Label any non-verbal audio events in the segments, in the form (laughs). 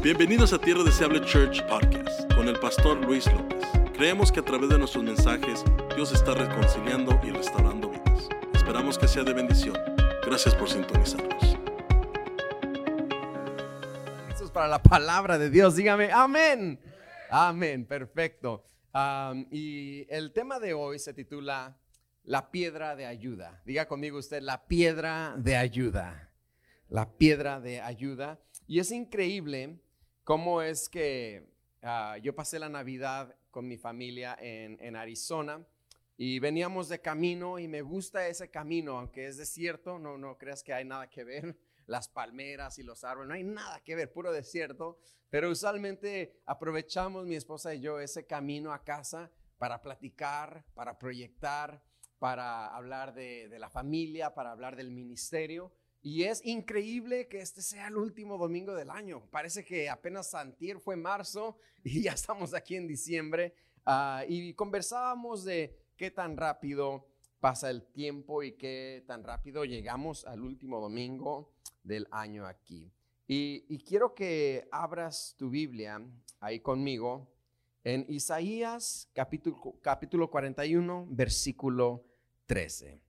Bienvenidos a Tierra Deseable Church Podcast con el pastor Luis López. Creemos que a través de nuestros mensajes Dios está reconciliando y restaurando vidas. Esperamos que sea de bendición. Gracias por sintonizarnos. Es para la palabra de Dios. Dígame, amén. Amén, perfecto. Y el tema de hoy se titula La piedra de ayuda. Diga conmigo usted, la piedra de ayuda. La piedra de ayuda. Y es increíble cómo es que ah, yo pasé la Navidad con mi familia en, Arizona y veníamos de camino y me gusta ese camino, aunque es desierto, no, no creas que hay nada que ver, (laughs) las palmeras y los árboles, no hay nada que ver, puro desierto, pero usualmente aprovechamos mi esposa y yo ese camino a casa para platicar, para proyectar, para hablar de la familia, para hablar del ministerio. Y es increíble que este sea el último domingo del año. Parece que apenas Santier fue marzo (laughs) y ya estamos aquí en diciembre. Ah, y conversábamos de qué tan rápido pasa el tiempo y qué tan rápido llegamos al último domingo del año aquí. Y, y quiero que abras tu Biblia ahí conmigo en Isaías capítulo, capítulo 41, versículo 13.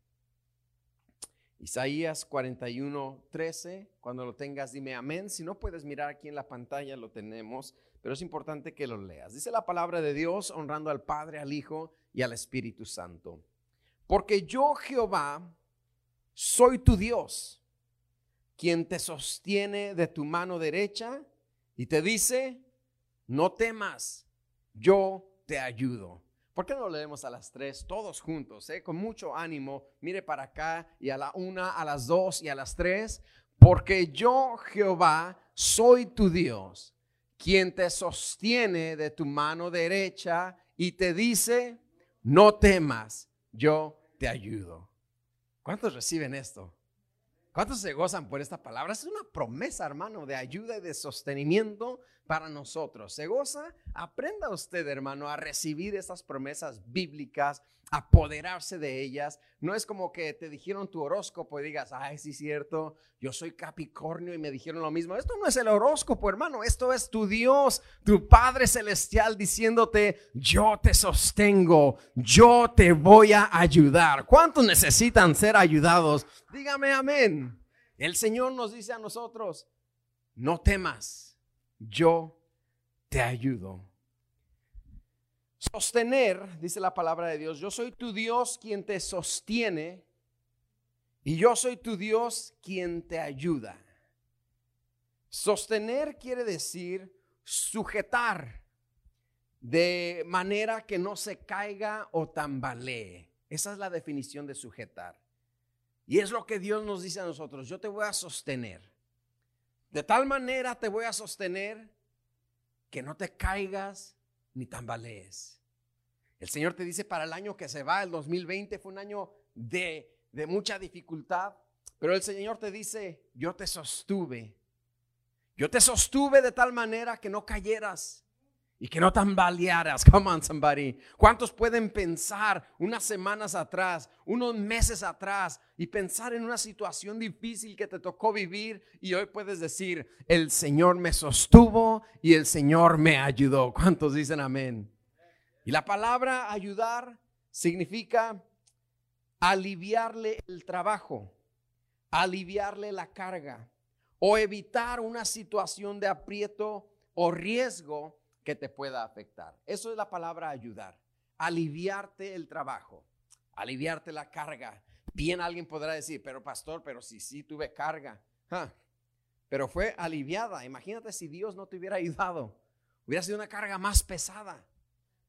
Isaías 41, 13. Cuando lo tengas, dime amén. Si no puedes mirar aquí en la pantalla, lo tenemos, pero es importante que lo leas. Dice la palabra de Dios, honrando al Padre, al Hijo y al Espíritu Santo. Porque yo, Jehová, soy tu Dios, quien te sostiene de tu mano derecha y te dice, no temas, yo te ayudo. ¿Por qué no leemos a las tres, todos juntos, eh? con mucho ánimo? Mire para acá y a la una, a las dos y a las tres. Porque yo, Jehová, soy tu Dios, quien te sostiene de tu mano derecha y te dice, no temas, yo te ayudo. ¿Cuántos reciben esto? ¿Cuántos se gozan por esta palabra? Es una promesa, hermano, de ayuda y de sostenimiento para nosotros. ¿Se goza? Aprenda usted, hermano, a recibir estas promesas bíblicas, apoderarse de ellas. No es como que te dijeron tu horóscopo y digas, ay, sí, cierto, yo soy Capricornio y me dijeron lo mismo. Esto no es el horóscopo, hermano, esto es tu Dios, tu Padre Celestial diciéndote, yo te sostengo, yo te voy a ayudar. ¿Cuántos necesitan ser ayudados? Dígame amén. El Señor nos dice a nosotros, no temas yo te ayudo. Sostener, dice la palabra de Dios, yo soy tu Dios quien te sostiene y yo soy tu Dios quien te ayuda. Sostener quiere decir sujetar de manera que no se caiga o tambalee. Esa es la definición de sujetar. Y es lo que Dios nos dice a nosotros, yo te voy a sostener. De tal manera te voy a sostener que no te caigas ni tambalees. El Señor te dice para el año que se va, el 2020 fue un año de, de mucha dificultad, pero el Señor te dice, yo te sostuve. Yo te sostuve de tal manera que no cayeras y que no tambalearas. Come on, somebody. ¿Cuántos pueden pensar unas semanas atrás, unos meses atrás y pensar en una situación difícil que te tocó vivir y hoy puedes decir, el Señor me sostuvo y el Señor me ayudó? ¿Cuántos dicen amén? Y la palabra ayudar significa aliviarle el trabajo, aliviarle la carga o evitar una situación de aprieto o riesgo que te pueda afectar. Eso es la palabra ayudar. Aliviarte el trabajo, aliviarte la carga. Bien alguien podrá decir, pero pastor, pero si sí tuve carga. Pero fue aliviada. Imagínate si Dios no te hubiera ayudado. Hubiera sido una carga más pesada.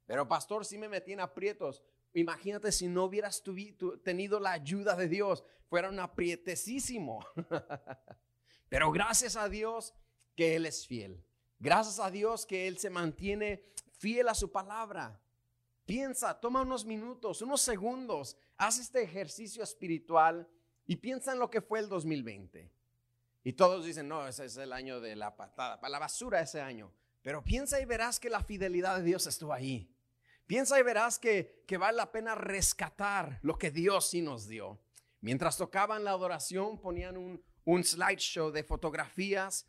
Pero pastor, si me metí en aprietos. Imagínate si no hubieras tenido la ayuda de Dios. Fuera un aprietecísimo. (laughs) Pero gracias a Dios que Él es fiel. Gracias a Dios que Él se mantiene fiel a su palabra. Piensa, toma unos minutos, unos segundos, haz este ejercicio espiritual y piensa en lo que fue el 2020. Y todos dicen, no, ese es el año de la patada, para la basura ese año. Pero piensa y verás que la fidelidad de Dios estuvo ahí. Piensa y verás que, que vale la pena rescatar lo que Dios sí nos dio. Mientras tocaban la adoración, ponían un, un slideshow de fotografías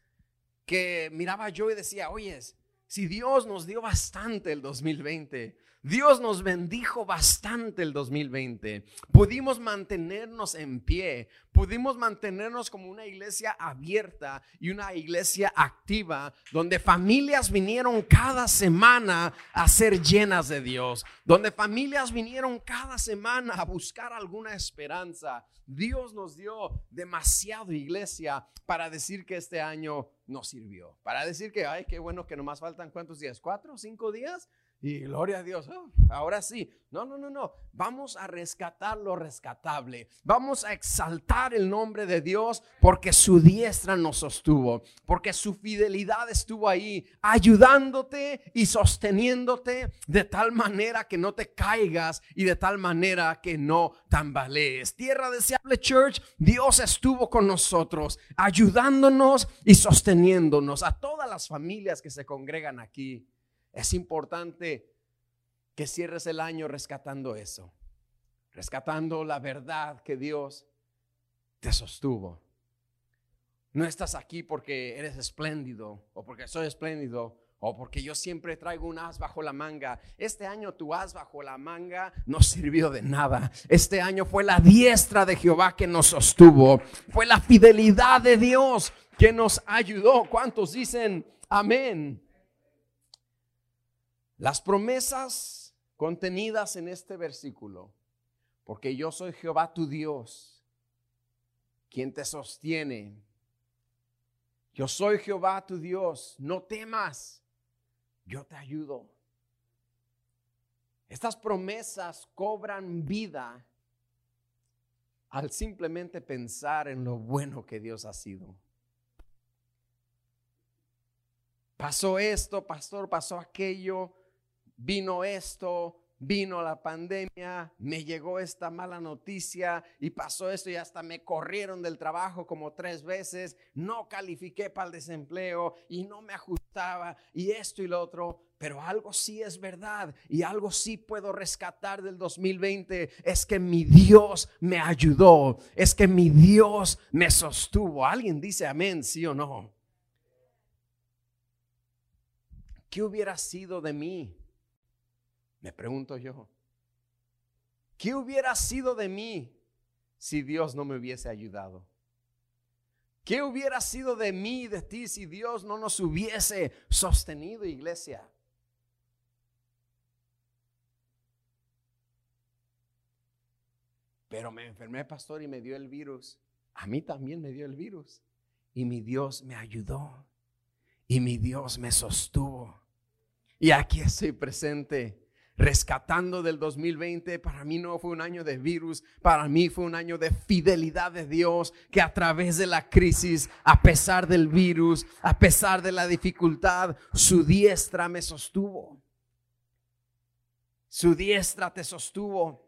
que miraba yo y decía, oyes, si Dios nos dio bastante el 2020, Dios nos bendijo bastante el 2020. Pudimos mantenernos en pie, pudimos mantenernos como una iglesia abierta y una iglesia activa, donde familias vinieron cada semana a ser llenas de Dios, donde familias vinieron cada semana a buscar alguna esperanza. Dios nos dio demasiado iglesia para decir que este año nos sirvió, para decir que, ay, qué bueno que nomás faltan cuántos días, cuatro, cinco días y gloria a Dios, ahora sí. No, no, no, no. Vamos a rescatar lo rescatable. Vamos a exaltar el nombre de Dios porque su diestra nos sostuvo, porque su fidelidad estuvo ahí, ayudándote y sosteniéndote de tal manera que no te caigas y de tal manera que no tambalees. Tierra deseable Church, Dios estuvo con nosotros, ayudándonos y sosteniéndonos a todas las familias que se congregan aquí. Es importante que cierres el año rescatando eso, rescatando la verdad que Dios te sostuvo. No estás aquí porque eres espléndido o porque soy espléndido o porque yo siempre traigo un as bajo la manga. Este año tu as bajo la manga no sirvió de nada. Este año fue la diestra de Jehová que nos sostuvo. Fue la fidelidad de Dios que nos ayudó. ¿Cuántos dicen amén? Las promesas contenidas en este versículo, porque yo soy Jehová tu Dios, quien te sostiene. Yo soy Jehová tu Dios, no temas, yo te ayudo. Estas promesas cobran vida al simplemente pensar en lo bueno que Dios ha sido. Pasó esto, pastor, pasó aquello, vino esto, vino la pandemia, me llegó esta mala noticia y pasó esto y hasta me corrieron del trabajo como tres veces, no califiqué para el desempleo y no me ajustaba y esto y lo otro. Pero algo sí es verdad y algo sí puedo rescatar del 2020 es que mi Dios me ayudó, es que mi Dios me sostuvo. ¿Alguien dice amén, sí o no? ¿Qué hubiera sido de mí me pregunto yo, ¿qué hubiera sido de mí si Dios no me hubiese ayudado? ¿Qué hubiera sido de mí y de ti si Dios no nos hubiese sostenido, iglesia? Pero me enfermé, pastor, y me dio el virus. A mí también me dio el virus. Y mi Dios me ayudó. Y mi Dios me sostuvo. Y aquí estoy presente rescatando del 2020. Para mí no fue un año de virus, para mí fue un año de fidelidad de Dios, que a través de la crisis, a pesar del virus, a pesar de la dificultad, su diestra me sostuvo. Su diestra te sostuvo.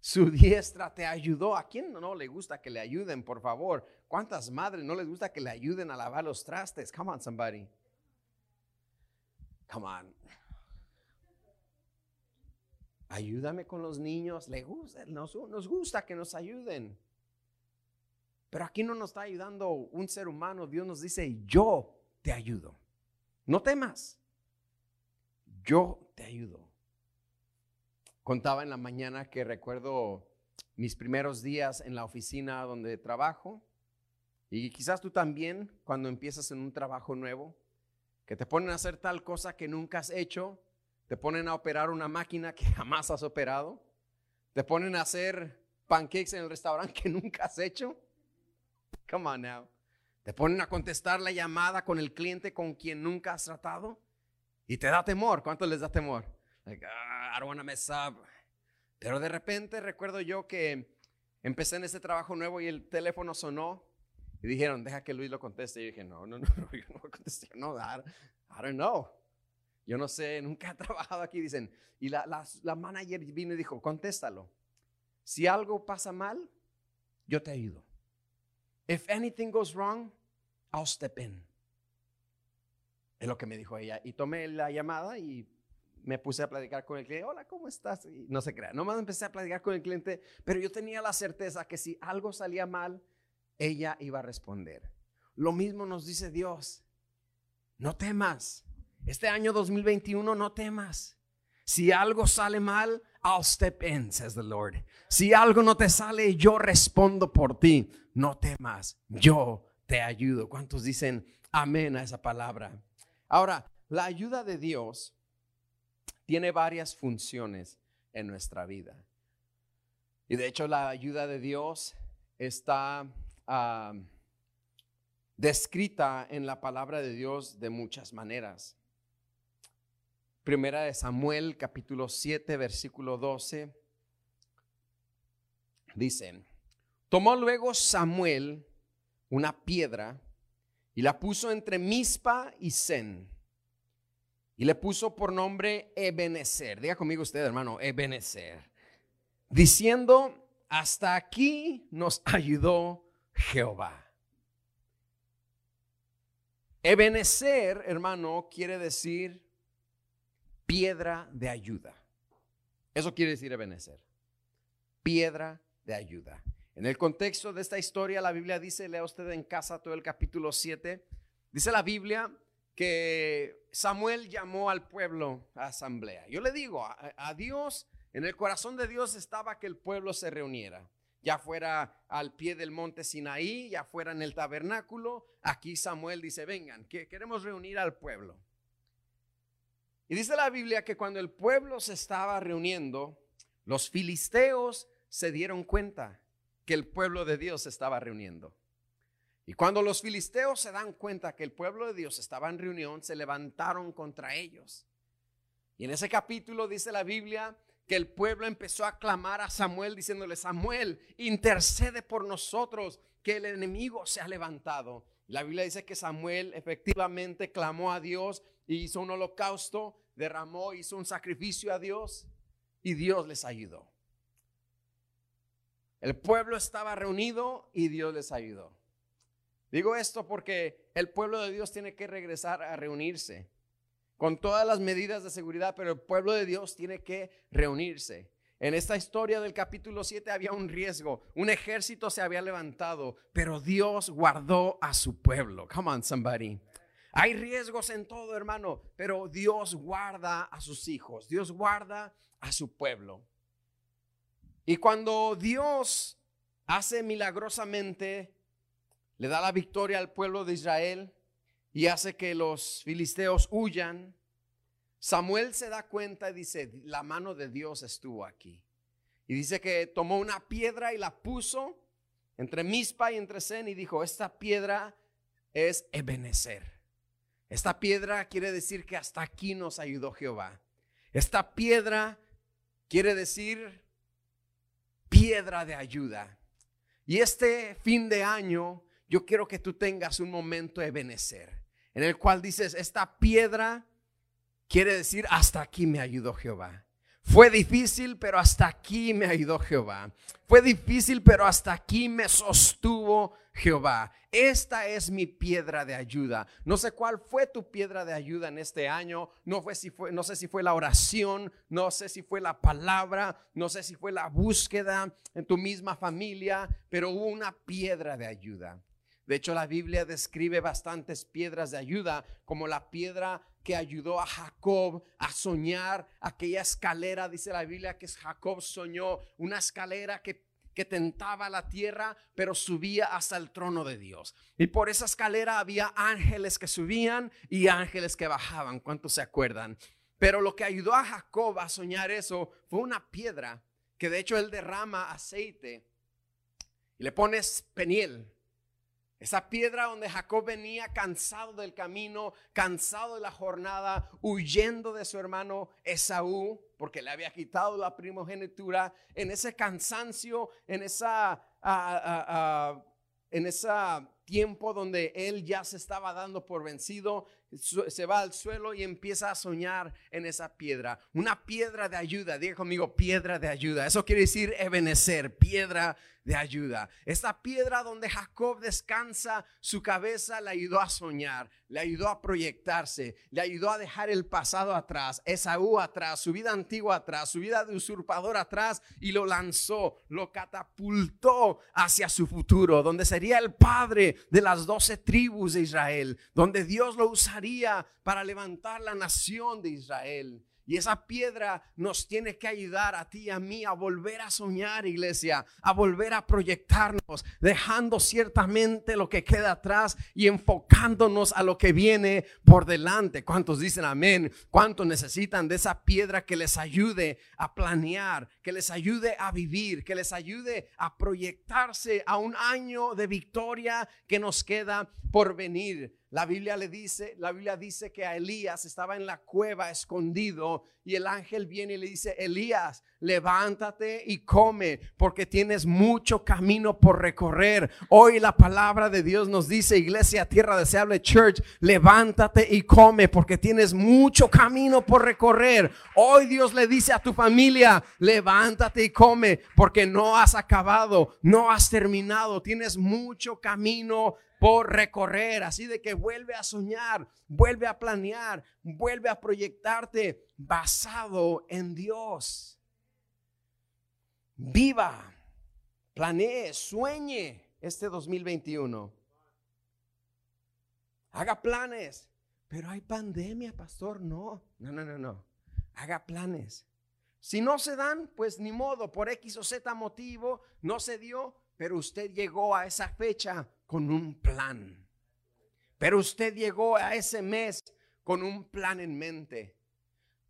Su diestra te ayudó. ¿A quién no le gusta que le ayuden, por favor? ¿Cuántas madres no les gusta que le ayuden a lavar los trastes? Come on, somebody. Come on ayúdame con los niños, le gusta, nos, nos gusta que nos ayuden. Pero aquí no nos está ayudando un ser humano, Dios nos dice, yo te ayudo. No temas, yo te ayudo. Contaba en la mañana que recuerdo mis primeros días en la oficina donde trabajo y quizás tú también cuando empiezas en un trabajo nuevo, que te ponen a hacer tal cosa que nunca has hecho te ponen a operar una máquina que (laughs) jamás has operado, te ponen a hacer pancakes en el restaurante que (laughs) nunca has hecho. Come on now. Te ponen a contestar la llamada con el cliente con quien nunca has tratado y te da temor. ¿Cuánto les da temor? Like, ah, I don't want to mess up. Pero de repente recuerdo yo que empecé en ese trabajo nuevo y el teléfono sonó y dijeron, deja que Luis lo conteste. Y yo dije, no, no, no, (laughs) yo no voy a contestar. No, I don't know. Yo no sé, nunca he (laughs) trabajado aquí, dicen. Y la, la, manager vino y dijo, contéstalo. Si algo pasa mal, yo te ayudo. If anything goes wrong, I'll step in. Es lo que me dijo ella. Y tomé la llamada y me puse a platicar con el cliente. Hola, ¿cómo estás? Y no se crea. Nomás empecé a platicar con el cliente, pero yo tenía la certeza que si algo salía mal, ella iba a responder. Lo mismo nos dice Dios. no temas. Este año 2021, no temas. Si algo sale mal, I'll step in, says the Lord. Si algo no te sale, yo respondo por ti. No temas, yo te ayudo. ¿Cuántos dicen amén a esa palabra? Ahora, la ayuda de Dios tiene varias funciones en nuestra vida. Y de hecho la ayuda de Dios está ah, descrita en la palabra de Dios de muchas maneras. Primera de Samuel, capítulo 7, versículo 12. Dicen, tomó luego Samuel una piedra y la puso entre Mispa y Sen. Y le puso por nombre Ebenezer. Diga conmigo usted, hermano, Ebenezer. Diciendo, hasta aquí nos ayudó Jehová. Ebenezer, hermano, quiere decir piedra de ayuda. Eso quiere decir Ebenezer. Piedra de ayuda. En el contexto de esta historia, la Biblia dice, lea usted en casa todo el capítulo 7, dice la Biblia que Samuel llamó al pueblo a asamblea. Yo le digo, a, a Dios, en el corazón de Dios estaba que el pueblo se reuniera ya fuera al pie del monte Sinaí, ya fuera en el tabernáculo, aquí Samuel dice, vengan, que queremos reunir al pueblo. Y dice la Biblia que cuando el pueblo se estaba reuniendo, los filisteos se dieron cuenta que el pueblo de Dios se estaba reuniendo. Y cuando los filisteos se dan cuenta que el pueblo de Dios estaba en reunión, se levantaron contra ellos. Y en ese capítulo dice la Biblia que el pueblo empezó a clamar a Samuel diciéndole, Samuel, intercede por nosotros, que el enemigo se ha levantado. La Biblia dice que Samuel efectivamente clamó a Dios hizo un holocausto, derramó, hizo un sacrificio a Dios y Dios les ayudó. El pueblo estaba reunido y Dios les ayudó. Digo esto porque el pueblo de Dios tiene que regresar a reunirse con todas las medidas de seguridad, pero el pueblo de Dios tiene que reunirse. En esta historia del capítulo 7 había un riesgo, un ejército se había levantado, pero Dios guardó a su pueblo. Come on, somebody. Hay riesgos en todo, hermano, pero Dios guarda a sus hijos, Dios guarda a su pueblo. Y cuando Dios hace milagrosamente, le da la victoria al pueblo de Israel, y hace que los filisteos huyan. Samuel se da cuenta y dice, la mano de Dios estuvo aquí. Y dice que tomó una piedra y la puso entre Mispa y entre Zen y dijo, esta piedra es Ebenezer. Esta piedra quiere decir que hasta aquí nos ayudó Jehová. Esta piedra quiere decir piedra de ayuda. Y este fin de año yo quiero que tú tengas un momento Ebenezer en el cual dices, esta piedra quiere decir, hasta aquí me ayudó Jehová. Fue difícil, pero hasta aquí me ayudó Jehová. Fue difícil, pero hasta aquí me sostuvo Jehová. Esta es mi piedra de ayuda. No sé cuál fue tu piedra de ayuda en este año. No, si fue, no sé si fue la oración, no sé si fue la palabra, no sé si fue la búsqueda en tu misma familia, pero hubo una piedra de ayuda. De hecho, la Biblia describe bastantes piedras de ayuda, como la piedra ayudó a Jacob a soñar aquella escalera. Dice la Biblia que Jacob soñó una escalera que, que tentaba la tierra, pero subía hasta el trono de Dios. Y por esa escalera había ángeles que subían y ángeles que bajaban. ¿Cuántos se acuerdan? Pero lo que ayudó a Jacob a soñar eso fue una piedra que de hecho él derrama aceite y le pones peniel esa piedra donde Jacob venía cansado del camino, cansado de la jornada, huyendo de su hermano Esaú, porque le había quitado la primogenitura, en ese cansancio, en esa, en ese tiempo donde él ya se estaba dando por vencido, se va al suelo y empieza a soñar en esa piedra. Una piedra de ayuda, diga conmigo, piedra de ayuda. Eso quiere decir ebenecer, piedra de ayuda. Esta piedra donde Jacob descansa su cabeza le ayudó a soñar, le ayudó a proyectarse, le ayudó a dejar el pasado atrás, Esaú atrás, su vida antigua atrás, su vida de usurpador atrás y lo lanzó, lo catapultó hacia su futuro, donde sería el padre de las doce tribus de Israel, donde Dios lo usaría para levantar la nación de Israel. Y esa piedra nos tiene que ayudar a ti y a mí a volver a soñar, iglesia, a volver a proyectarnos, dejando ciertamente lo que queda atrás y enfocándonos a lo que viene por delante. ¿Cuántos dicen amén? ¿Cuántos necesitan de esa piedra que les ayude a planear, que les ayude a vivir, que les ayude a proyectarse a un año de victoria que nos queda por venir? La Biblia le dice, la Biblia dice que a Elías estaba en la cueva escondido y el ángel viene y le dice, Elías, levántate y come porque tienes mucho camino por recorrer. Hoy la palabra de Dios nos dice, Iglesia Tierra Deseable Church, levántate y come porque tienes mucho camino por recorrer. Hoy Dios le dice a tu familia, levántate y come porque no has acabado, no has terminado, tienes mucho camino por recorrer. Así de que vuelve a soñar, vuelve a planear, vuelve a proyectarte basado en Dios. Viva, planee, sueñe este 2021. Haga planes. Pero hay pandemia, pastor. No, no, no, no, no. Haga planes. Si no se dan, pues ni modo, por X o Z motivo, no se dio, pero usted llegó a esa fecha con un plan. Pero usted llegó a ese mes con un plan en mente.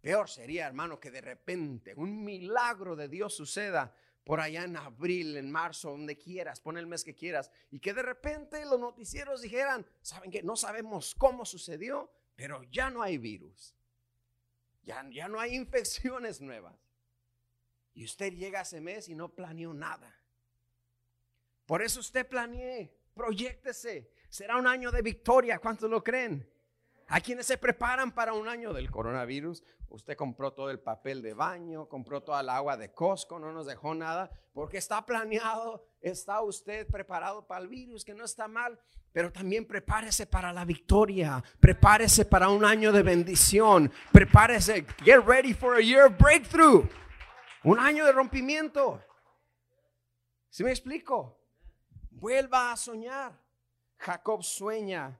Peor sería, hermano, que de repente un milagro de Dios suceda por allá en abril, en marzo, donde quieras, pon el mes que quieras, y que de repente los noticieros dijeran, ¿saben que No sabemos cómo sucedió, pero ya no hay virus, ya, ya no hay (laughs) infecciones nuevas. Y usted llega ese mes y no planeó nada. Por eso usted planeé proyectese. Será un año de victoria. ¿Cuántos lo creen? Hay quienes se preparan para un año del coronavirus. Usted compró todo el papel de baño, compró toda el agua de Costco, no nos dejó nada, porque está planeado, está usted preparado para el virus, que no está mal, pero también prepárese para la victoria, prepárese para un año de bendición, prepárese, get ready for a year of breakthrough, un año de rompimiento. ¿Sí me explico? Vuelva a soñar. Jacob sueña,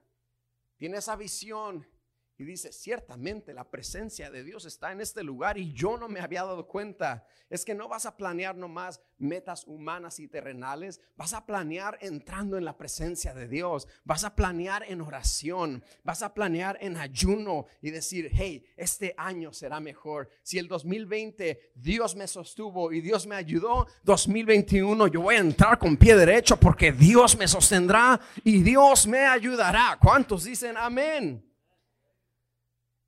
tiene esa visión y dice, ciertamente la presencia de Dios está en este lugar y yo no me había dado cuenta. Es que no vas a planear nomás metas humanas y terrenales, vas a planear entrando en la presencia de Dios, vas a planear en oración, vas a planear en ayuno y decir, hey, este año será mejor. Si el 2020 Dios me sostuvo y Dios me ayudó, 2021 yo voy a entrar con pie derecho porque Dios me sostendrá y Dios me ayudará. ¿Cuántos dicen amén?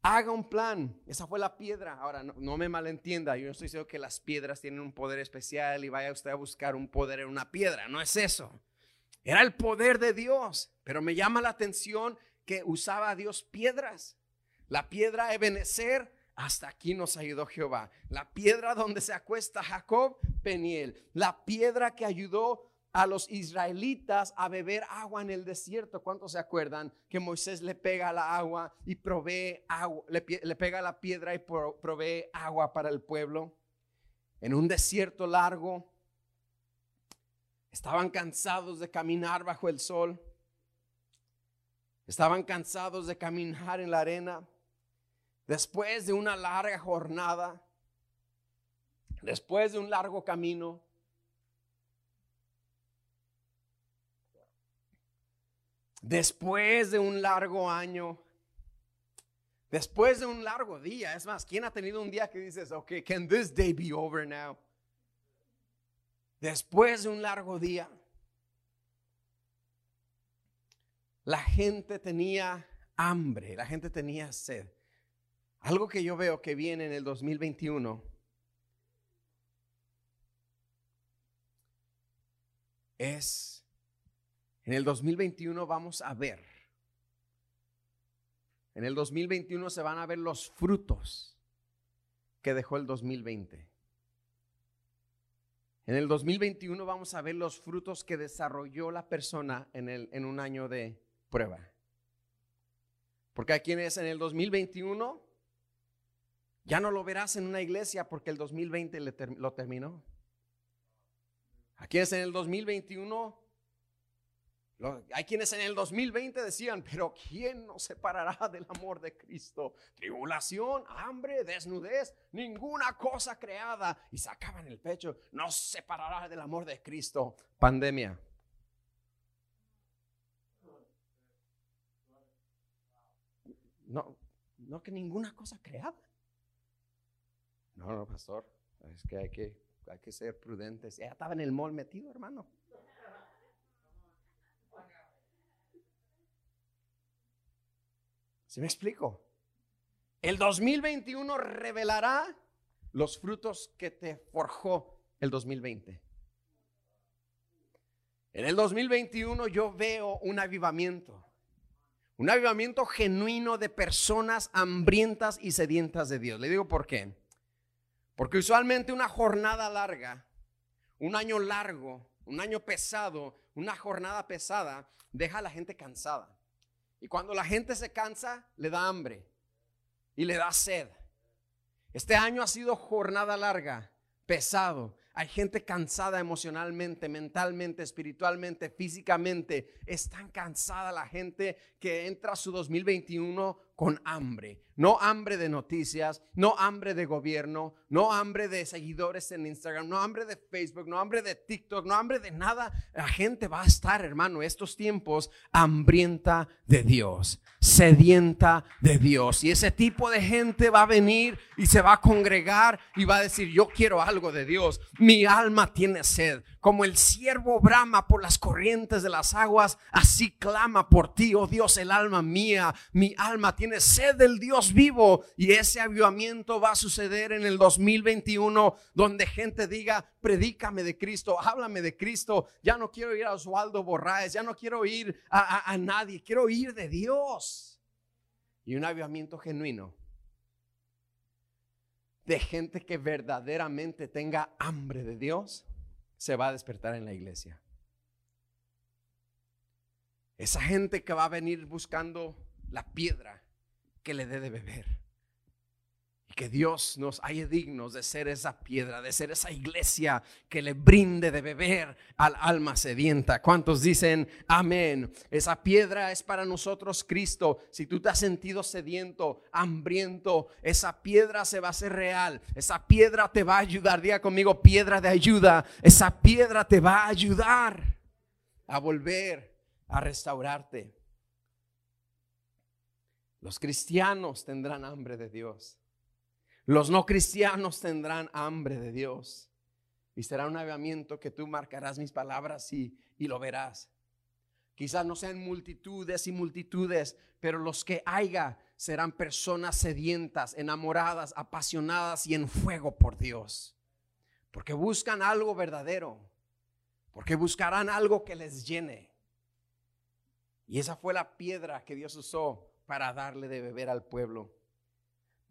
Haga un plan. Esa fue la piedra. Ahora, no, me malentienda. Yo no estoy diciendo que las piedras tienen un poder especial y vaya usted a buscar un poder en una piedra. No es eso. Era el poder de Dios. Pero me llama la atención que usaba Dios piedras. La piedra Ebenezer, hasta aquí nos ayudó Jehová. La piedra donde se acuesta Jacob, Peniel. La piedra que ayudó a los israelitas a beber agua en el desierto. ¿Cuántos se acuerdan que Moisés le pega la agua y provee agua, le, pega la piedra y provee agua para el pueblo? En un desierto largo, estaban cansados de caminar bajo el sol, estaban cansados de caminar en la arena. Después de una larga jornada, después de un largo camino, Después de un largo año, después de un largo día, es más, ¿quién ha tenido un día que dices, ok, can this day be over now? Después de un largo día, la gente tenía hambre, la gente tenía sed. Algo que yo veo que viene en el 2021 es en el 2021 vamos a ver. En el 2021 se van a ver los frutos que dejó el 2020. En el 2021 vamos a ver los frutos que desarrolló la persona en, el, en un año de prueba. Porque a quienes en el 2021 ya no lo verás en una iglesia porque el 2020 lo terminó. A quienes en el 2021 hay quienes en el 2020 decían, pero ¿quién nos separará del amor de Cristo? Tribulación, hambre, desnudez, ninguna cosa creada. Y sacaban el pecho, nos separará del amor de Cristo. Pandemia. No, no que ninguna cosa creada. No, no, pastor, es que hay que, hay que ser prudentes. Ya estaba en el mall metido, hermano. ¿Se me explico? El 2021 revelará los frutos que te forjó el 2020. En el 2021 yo veo un avivamiento. Un avivamiento genuino de personas hambrientas y sedientas de Dios. Le digo por qué. Porque usualmente una jornada larga, un año largo, un año pesado, una jornada pesada, deja a la gente cansada. Y cuando la gente se cansa, le da hambre y le da sed. Este año ha sido jornada larga, pesado. Hay gente cansada emocionalmente, mentalmente, espiritualmente, físicamente. Es tan cansada la gente que entra a su 2021 con hambre. No hambre de noticias, no hambre de gobierno, no hambre de seguidores en Instagram, no hambre de Facebook, no hambre de TikTok, no hambre de nada. La gente va a estar, hermano, estos tiempos hambrienta de Dios, sedienta de Dios. Y ese tipo de gente va a venir y se va a congregar y va a decir, yo quiero algo de Dios. Mi alma tiene sed. Como el siervo brama por las corrientes de las aguas, así clama por ti, oh Dios, el alma mía. Mi alma tiene sed del Dios vivo. Y ese avivamiento va a suceder en el 2021, donde gente diga, predícame de Cristo, háblame de Cristo. Ya no quiero ir a Oswaldo Borraes, ya no quiero ir a, a nadie, quiero ir de Dios. Y un avivamiento genuino de gente que verdaderamente tenga hambre de Dios se va a despertar en la iglesia. Esa gente que va a venir buscando la piedra que le dé de beber que Dios nos haya dignos de ser esa piedra, de ser esa iglesia que le brinde de beber al alma sedienta. ¿Cuántos dicen amén? Esa piedra es para nosotros Cristo. Si tú te has sentido sediento, hambriento, esa piedra se va a hacer real. Esa piedra te va a ayudar. Diga conmigo, piedra de ayuda. Esa piedra te va a ayudar a volver a restaurarte. Los cristianos tendrán hambre de Dios. Los no cristianos tendrán hambre de Dios. Y será un avivamiento que tú marcarás mis palabras y, y lo verás. Quizás no sean multitudes y multitudes, pero los que haya serán personas sedientas, enamoradas, apasionadas y en fuego por Dios. Porque buscan algo verdadero. Porque buscarán algo que les llene. Y esa fue la piedra que Dios usó para darle de beber al pueblo.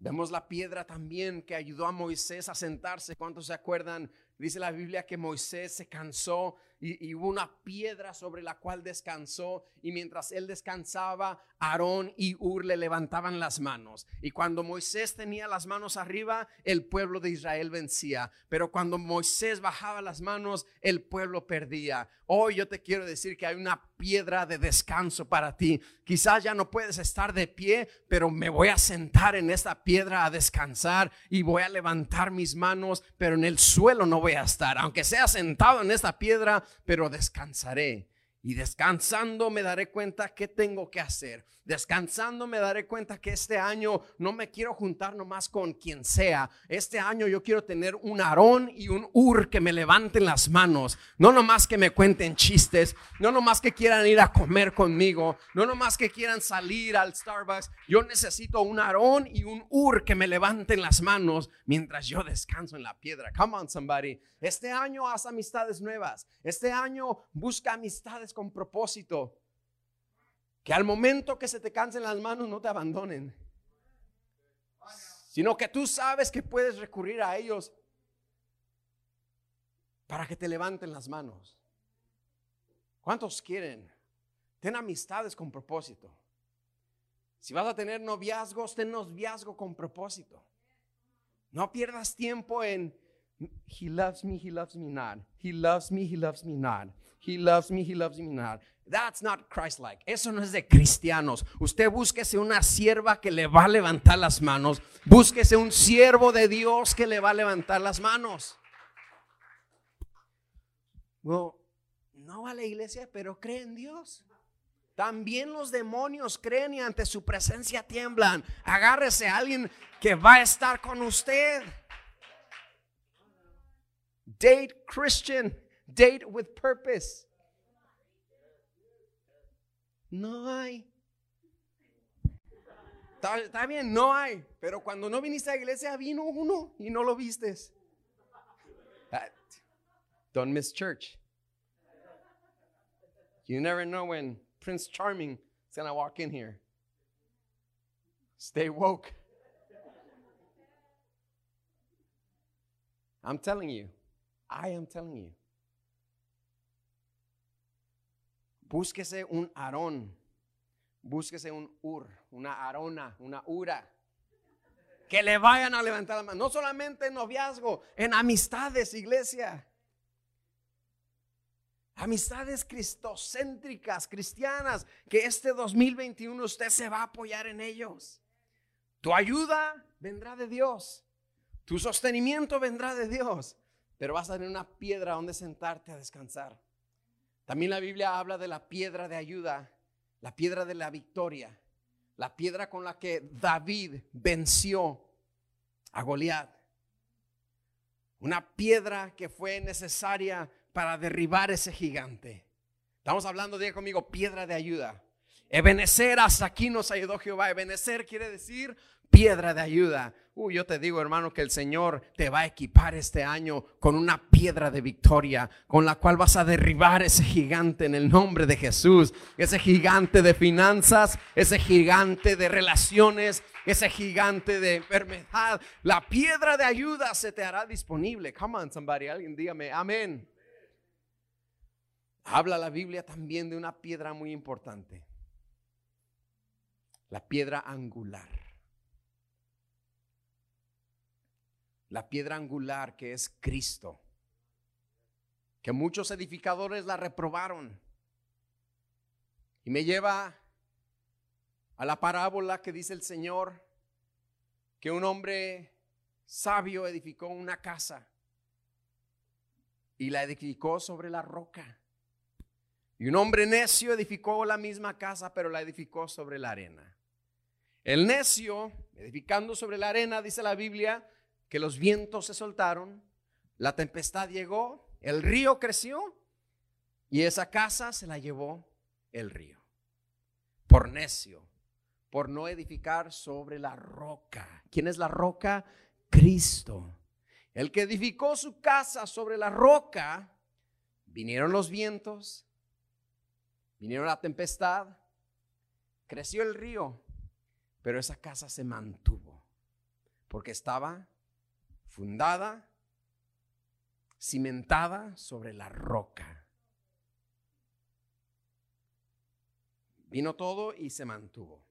Vemos la piedra también que ayudó a Moisés a sentarse. ¿Cuántos se acuerdan? Dice la Biblia que Moisés se cansó y, hubo una piedra sobre la cual descansó y mientras él descansaba, Aarón y Ur le levantaban las manos. Y cuando Moisés tenía las manos arriba, el pueblo de Israel vencía. Pero cuando Moisés bajaba las manos, el pueblo perdía. Hoy yo te quiero decir que hay una piedra de descanso para ti. Quizás ya no puedes estar de pie, pero me voy a sentar en esta piedra a descansar y voy a levantar mis manos, pero en el suelo no voy a estar. Aunque sea sentado en esta piedra, pero descansaré. Y descansando me daré cuenta qué tengo que hacer. Descansando me daré cuenta que este año no me quiero juntar nomás con quien sea. Este año yo quiero tener un Aarón y un Ur que me levanten las manos. No nomás que me cuenten chistes. No nomás que quieran ir a comer conmigo. No nomás que quieran salir al Starbucks. Yo necesito un Aarón y un Ur que me levanten las manos mientras yo descanso en la piedra. Come on, somebody. Este año haz amistades nuevas. Este año busca amistades con propósito. Que al momento que se te cansen las manos no te abandonen. Sino que tú sabes que puedes recurrir a ellos para que te levanten las manos. ¿Cuántos quieren? Ten amistades con propósito. Si vas a tener noviazgos, ten noviazgo con propósito. No pierdas tiempo en He loves me, he loves me not. He loves me, he loves me not. He loves me, he loves me not. That's not Christ-like. Eso no es de cristianos. Usted búsquese una sierva que le va a levantar las manos. Búsquese un siervo de Dios que le va a levantar las manos. Well, no va a la iglesia, pero cree en Dios. También los demonios creen y ante su presencia tiemblan. Agárrese a alguien que va a estar con usted. Date Christian, date with purpose. No hay. Está, está bien, no hay. Pero cuando no viniste a la iglesia, vino uno y no lo vistes. Don't miss church. You never know when Prince Charming is going to walk in here. Stay woke. I'm telling you. I am telling you. Búsquese un Aarón. Búsquese un Ur, una Arona, una Ura. Que le vayan a levantar la mano. No solamente en noviazgo, en amistades, iglesia. Amistades cristocéntricas, cristianas, que este 2021 usted se va a apoyar en ellos. Tu ayuda vendrá de Dios. Tu sostenimiento vendrá de Dios. Pero vas a tener una piedra donde sentarte a descansar. También la Biblia habla de la piedra de ayuda, la piedra de la victoria, la piedra con la que David venció a Goliat. Una piedra que fue necesaria para derribar ese gigante. Estamos hablando, diga conmigo, piedra de ayuda. Ebenecer, hasta aquí nos ayudó Jehová. Ebenecer quiere decir piedra de ayuda. Uy, yo te digo, hermano, que el Señor te va a equipar este año con una piedra de victoria, con la cual vas a derribar ese gigante en el nombre de Jesús. Ese gigante de finanzas, ese gigante de relaciones, ese gigante de enfermedad. La piedra de ayuda se te hará disponible. Come on, somebody, alguien dígame, amén. Habla la Biblia también de una piedra muy importante. La piedra angular. La piedra angular que es Cristo. Que muchos edificadores la reprobaron. Y me lleva a la parábola que dice el Señor que un hombre sabio edificó una casa y la edificó sobre la roca. Y un hombre necio edificó la misma casa, pero la edificó sobre la arena. El necio, edificando sobre la arena, dice la Biblia, que los vientos se soltaron, la tempestad llegó, el río creció y esa casa se la llevó el río. Por necio, por no edificar sobre la roca. ¿Quién es la roca? Cristo. El que edificó su casa sobre la roca, vinieron los vientos, vinieron la tempestad, creció el río, pero esa casa se mantuvo porque estaba fundada, cimentada sobre la roca. Vino todo y se mantuvo.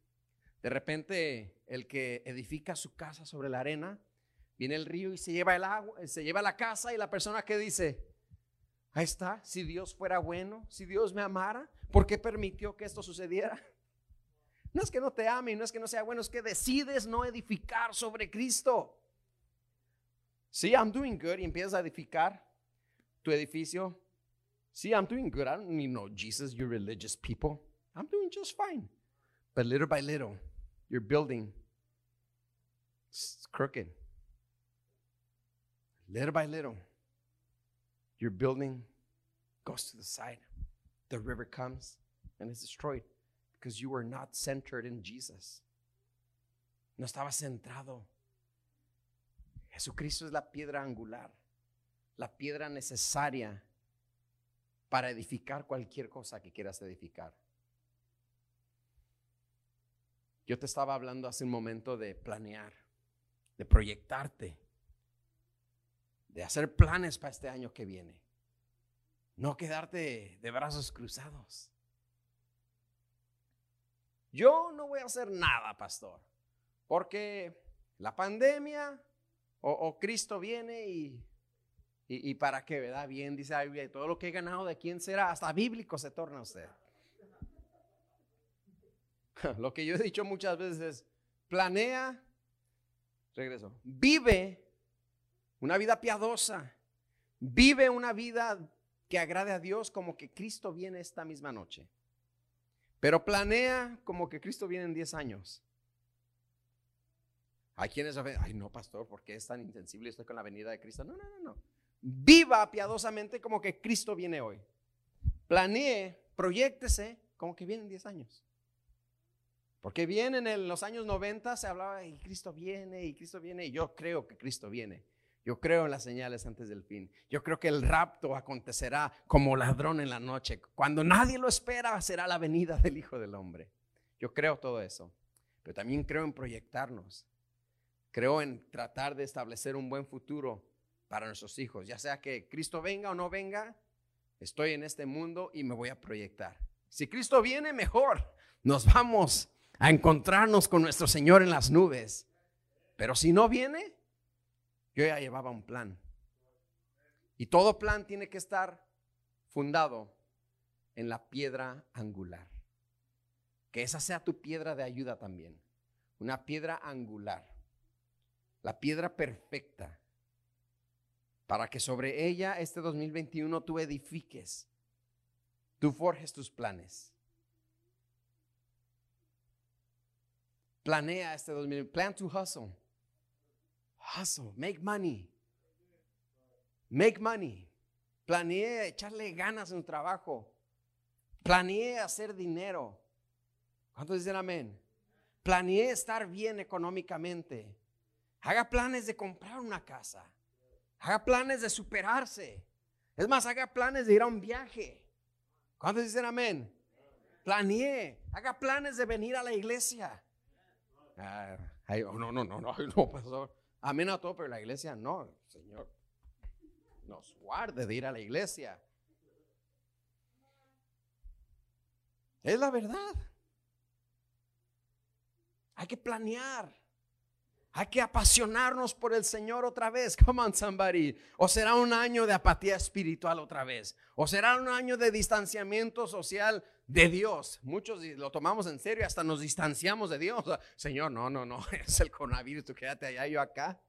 De repente, el que edifica su casa sobre la arena, viene el río y se lleva el agua, se lleva la casa y la persona que dice, ahí está, si Dios fuera bueno, si Dios me amara, ¿por qué permitió que esto sucediera? No es que no te ame, no es que no sea bueno, es que decides no edificar sobre Cristo. Sí, I'm doing good y empiezas a edificar tu edificio. Sí, I'm doing good. I don't need no Jesus, you religious people. I'm doing just fine. But little by little, your building is crooked. Little by little, your building goes to the side. The river comes and it's destroyed because you were not centered in Jesus. No estaba centrado Jesucristo es la piedra angular, la piedra necesaria para edificar cualquier cosa que quieras edificar. Yo te estaba hablando hace un momento de planear, de proyectarte, de hacer planes para este año que viene. No quedarte de brazos cruzados. Yo no voy a hacer nada, pastor, porque la pandemia o, Cristo viene y Y, para que, ¿verdad? Bien, dice la todo lo que he ganado, ¿de quién será? Hasta bíblico se torna usted. (laughs) Lo que yo he dicho muchas veces es, planea, regreso, vive una vida piadosa, vive una vida que agrade a Dios como que Cristo viene esta misma noche. Pero planea como que Cristo viene en 10 años. Hay quienes dicen, ay no, pastor, ¿por qué es tan insensible? Estoy con la venida de Cristo. No, no, no, no. Viva piadosamente como que Cristo viene hoy. Planee, proyectese como que viene en 10 años. Porque bien en los años 90 se hablaba y Cristo viene y Cristo viene y yo creo que Cristo viene. Yo creo en las señales antes del fin. Yo creo que el rapto acontecerá como ladrón en la noche. Cuando nadie lo espera será la venida del Hijo del Hombre. Yo creo todo eso. Pero también creo en proyectarnos. Creo en tratar de establecer un buen futuro para nuestros hijos. Ya sea que Cristo venga o no venga, estoy en este mundo y me voy a proyectar. Si Cristo viene, mejor. Nos vamos a encontrarnos con nuestro Señor en las nubes. Pero si no viene, yo ya llevaba un plan. Y todo plan tiene que estar fundado en la piedra angular. Que esa sea tu piedra de ayuda también. Una piedra angular. La piedra perfecta. Para que sobre ella este 2021 tú edifiques. Tú forjes tus planes. Planea este 2021. Plan to hustle. Hustle, make money. Make money. Planeé echarle ganas en un trabajo. Planeé hacer dinero. ¿Cuántos dicen amén? Planeé estar bien económicamente. Haga planes de comprar una casa. Haga planes de superarse. Es más, haga planes de ir a un viaje. ¿Cuántos dicen amén? Planeé. Haga planes de venir a la iglesia. Ah, oh, no, no, no, no, (laughs) no, pastor. Amén a todo, pero la iglesia no, Señor. Nos guarde de ir a la iglesia. Es la verdad. Hay que planear. Hay que apasionarnos por el Señor otra vez. Come on, somebody. O será un año de apatía espiritual otra vez. O será un año de distanciamiento social de Dios. Muchos lo tomamos en serio, hasta nos distanciamos de Dios. (laughs) Señor, no, no, no, (laughs) es el coronavirus, tú quédate allá, yo acá.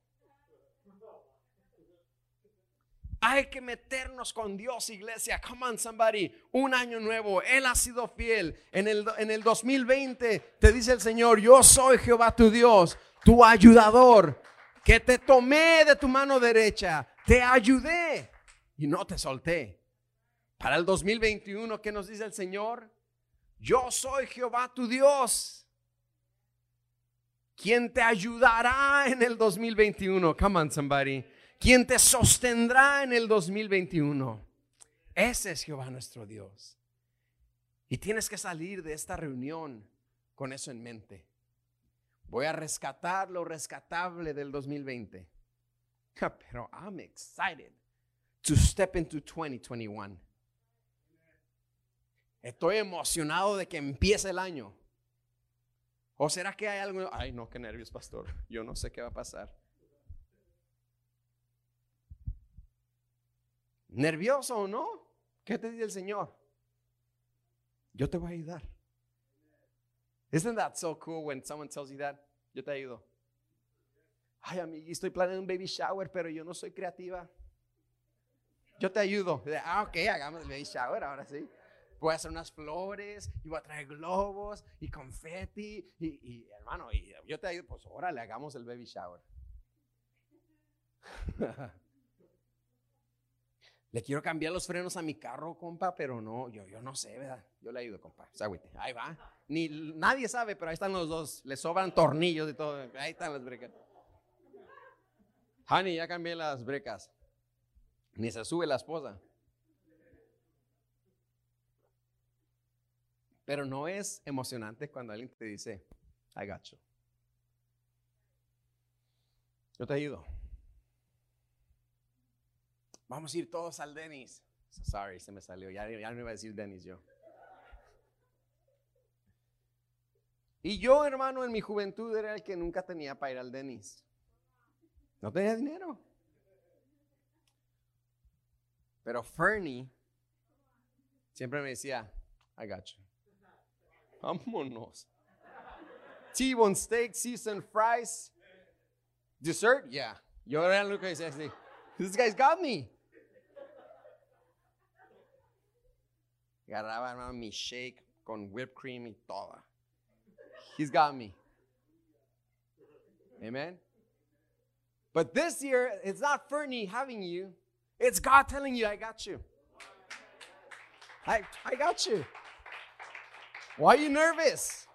Hay que meternos con Dios, iglesia. Come on, somebody. Un año nuevo. Él ha sido fiel. En el, en el 2020 te dice el Señor, yo soy Jehová tu Dios, tu ayudador, que te tomé de tu mano derecha, te ayudé y no te solté. Para el 2021, ¿qué nos dice el Señor? Yo soy Jehová tu Dios. ¿Quién te ayudará en el 2021? Come on, somebody. ¿Quién te sostendrá en el 2021? Ese es Jehová nuestro Dios. Y tienes que salir de esta reunión con eso en mente. Voy a rescatar lo rescatable del 2020. Pero I'm excited to step into 2021. Estoy emocionado de que empiece el año. ¿O será que hay algo? Ay, no, qué nervios, pastor. Yo no sé qué va a pasar. ¿Nervioso o no? ¿Qué te dice el Señor? Yo te voy a ayudar. Isn't that so cool when someone tells you that? Yo te ayudo. Ay, amigo, estoy planeando un baby shower, pero yo no soy creativa. Yo te ayudo. Ah, ok, hagamos el baby shower, ahora sí voy a hacer unas flores y voy a traer globos y confeti y, hermano, y yo te digo, pues órale, hagamos el baby shower. (laughs) le quiero cambiar los frenos a mi carro, compa, pero no, yo, yo no sé, ¿verdad? Yo le ayudo, compa. Ahí va. Ni, nadie sabe, pero ahí están los dos. Le sobran tornillos y todo. Ahí están las brecas. Honey, ya cambié las brecas. Ni se sube la esposa. Pero no es emocionante cuando alguien te dice, I got you. Yo te ayudo. Vamos a ir todos al Denis. Sorry, se me salió. Ya, ya iba a decir Denis yo. Y yo, hermano, en mi juventud era el que nunca tenía para ir al Denis. No tenía dinero. Pero Fernie siempre me decía, I got you. Vámonos. T-bone steak, seasoned fries, dessert, yeah. Yo era lo que decía así. This guy's got me. Agarraba hermano, mi shake con whipped cream y toda. He's got me. Amen. But this year, it's not Fernie having you, it's God telling you, I got you. I, I got you. Why are you nervous?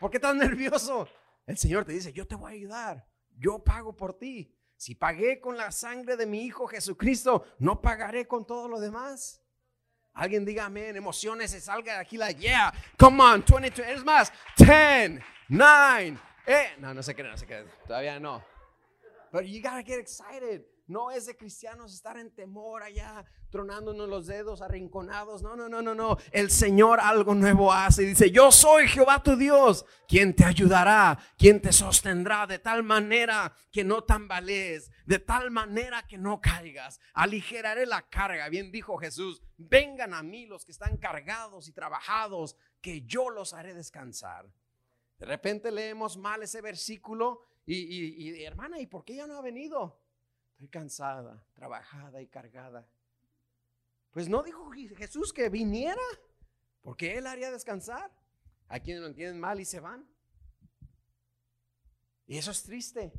¿Por qué estás nervioso? El Señor te dice, yo te voy a ayudar. Yo pago por ti. Si pagué con la sangre de mi Hijo Jesucristo, no pagaré con todo lo demás. Alguien diga amén, emociones, se salga de aquí la, yeah, come on, 22, es más, 10, 9, eh. No, no se cree, no se cree, todavía no. But you gotta get excited. No es de cristianos estar en temor allá, tronándonos los dedos, arrinconados. No, no, no, no, no. El Señor algo nuevo hace. Dice, yo soy Jehová tu Dios, quien te ayudará, quien te sostendrá de tal manera que no tambalees, de tal manera que no caigas. Aligeraré la carga. Bien dijo Jesús, vengan a mí los que están cargados y trabajados, que yo los haré descansar. De repente leemos mal ese versículo y, y, y hermana, ¿y por qué ya no ha venido? Estoy cansada, trabajada y cargada. Pues no dijo Jesús que viniera, porque Él haría descansar. Hay quienes lo entienden mal y se van. Y eso es triste,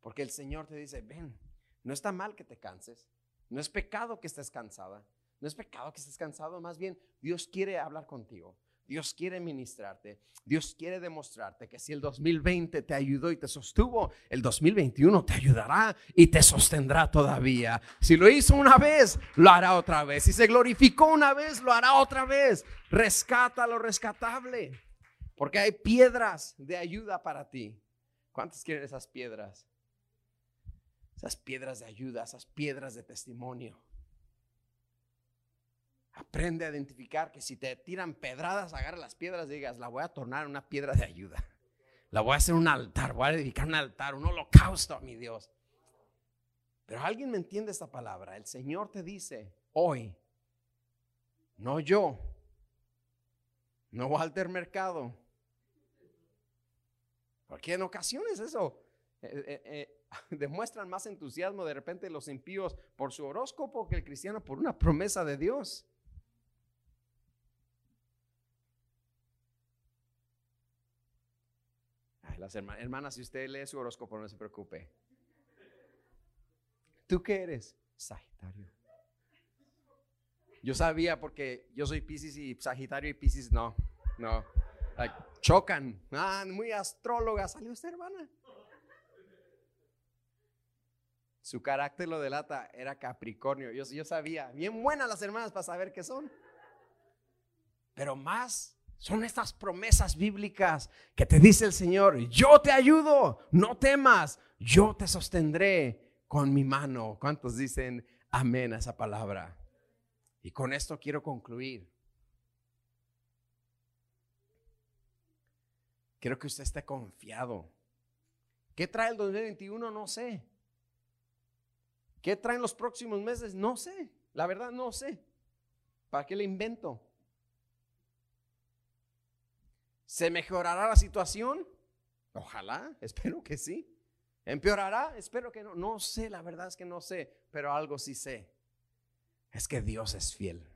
porque el Señor te dice, ven, no está mal que te canses, no es pecado que estés cansada, no es pecado que estés cansado, más bien Dios quiere hablar contigo. Dios quiere ministrarte. Dios quiere demostrarte que si el 2020 te ayudó y te sostuvo, el 2021 te ayudará y te sostendrá todavía. Si lo hizo una vez, lo hará otra vez. Si se glorificó una vez, lo hará otra vez. Rescata lo rescatable. Porque hay piedras de ayuda para ti. ¿Cuántas quieren esas piedras? Esas piedras de ayuda, esas piedras de testimonio. Aprende a identificar que si te tiran pedradas, agarra las piedras y digas, la voy a tornar una piedra de ayuda. La voy a hacer un altar, voy a dedicar un altar, un holocausto a mi Dios. Pero alguien me entiende esta palabra. El Señor te dice, hoy, no yo, no Walter Mercado. Porque en ocasiones eso eh, eh, eh, (laughs) demuestran más entusiasmo de repente los impíos por su horóscopo que el cristiano por una promesa de Dios. Las hermanas, si usted lee su horóscopo, no se preocupe. ¿Tú qué eres? Sagitario. Yo sabía porque yo soy Pisces y Sagitario y Pisces no, no. chocan. Ah, muy astróloga. ¿Salió usted, hermana? Su carácter lo delata, era Capricornio. Yo, yo sabía, bien buenas las hermanas para saber qué son. Pero más son estas promesas bíblicas que te dice el Señor, yo te ayudo, no temas, yo te sostendré con mi mano. ¿Cuántos dicen amén a esa palabra? Y con esto quiero concluir. Quiero que usted esté confiado. ¿Qué trae el 2021? No sé. ¿Qué traen los próximos meses? No sé. La verdad no sé. ¿Para qué le invento? ¿Se mejorará la situación? Ojalá, (laughs) espero que sí. ¿Empeorará? Espero que no. No sé, la verdad es que no sé, pero algo sí sé. Es que Dios es fiel.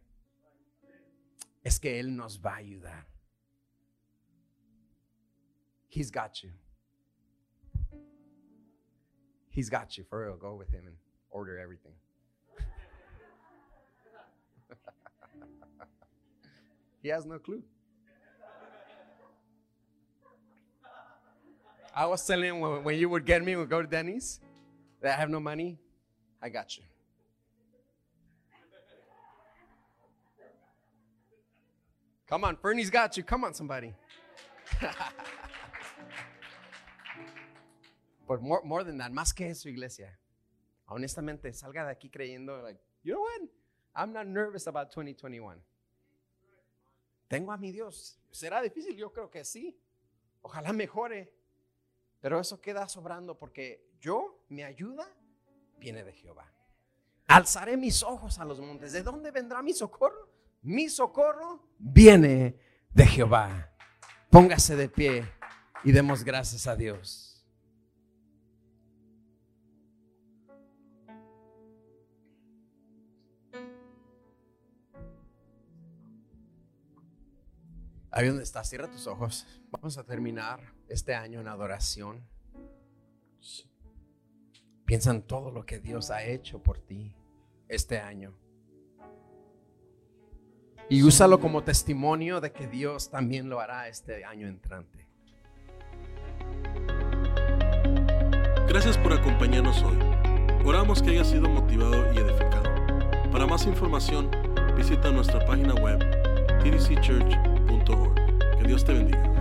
Es que Él nos va a ayudar. He's got you. He's got you. For real, go with Him and order everything. (laughs) he has no clue. I was telling when, when you would get me, we go to Denny's, that I have no money. I got you. Come on, Fernie's got you. Come on, somebody. (laughs) but more, more than that, más que eso, iglesia. Honestamente, salga de aquí creyendo, like, you know what? I'm not nervous about 2021. Tengo a mi Dios. ¿Será difícil? Yo creo que sí. Ojalá mejore. Pero eso queda sobrando porque yo, mi ayuda, viene de Jehová. Alzaré mis ojos a los montes. ¿De dónde vendrá mi socorro? Mi socorro viene de Jehová. Póngase de pie y demos gracias a Dios. Ahí donde estás, cierra tus ojos. Vamos a terminar este año en adoración. Piensa en todo lo que Dios ha hecho por ti este año. Y úsalo como testimonio de que Dios también lo hará este año entrante. Gracias por acompañarnos hoy. Oramos que haya sido motivado y edificado. Para más información, visita nuestra página web tdcchurch.org. Que Dios te bendiga.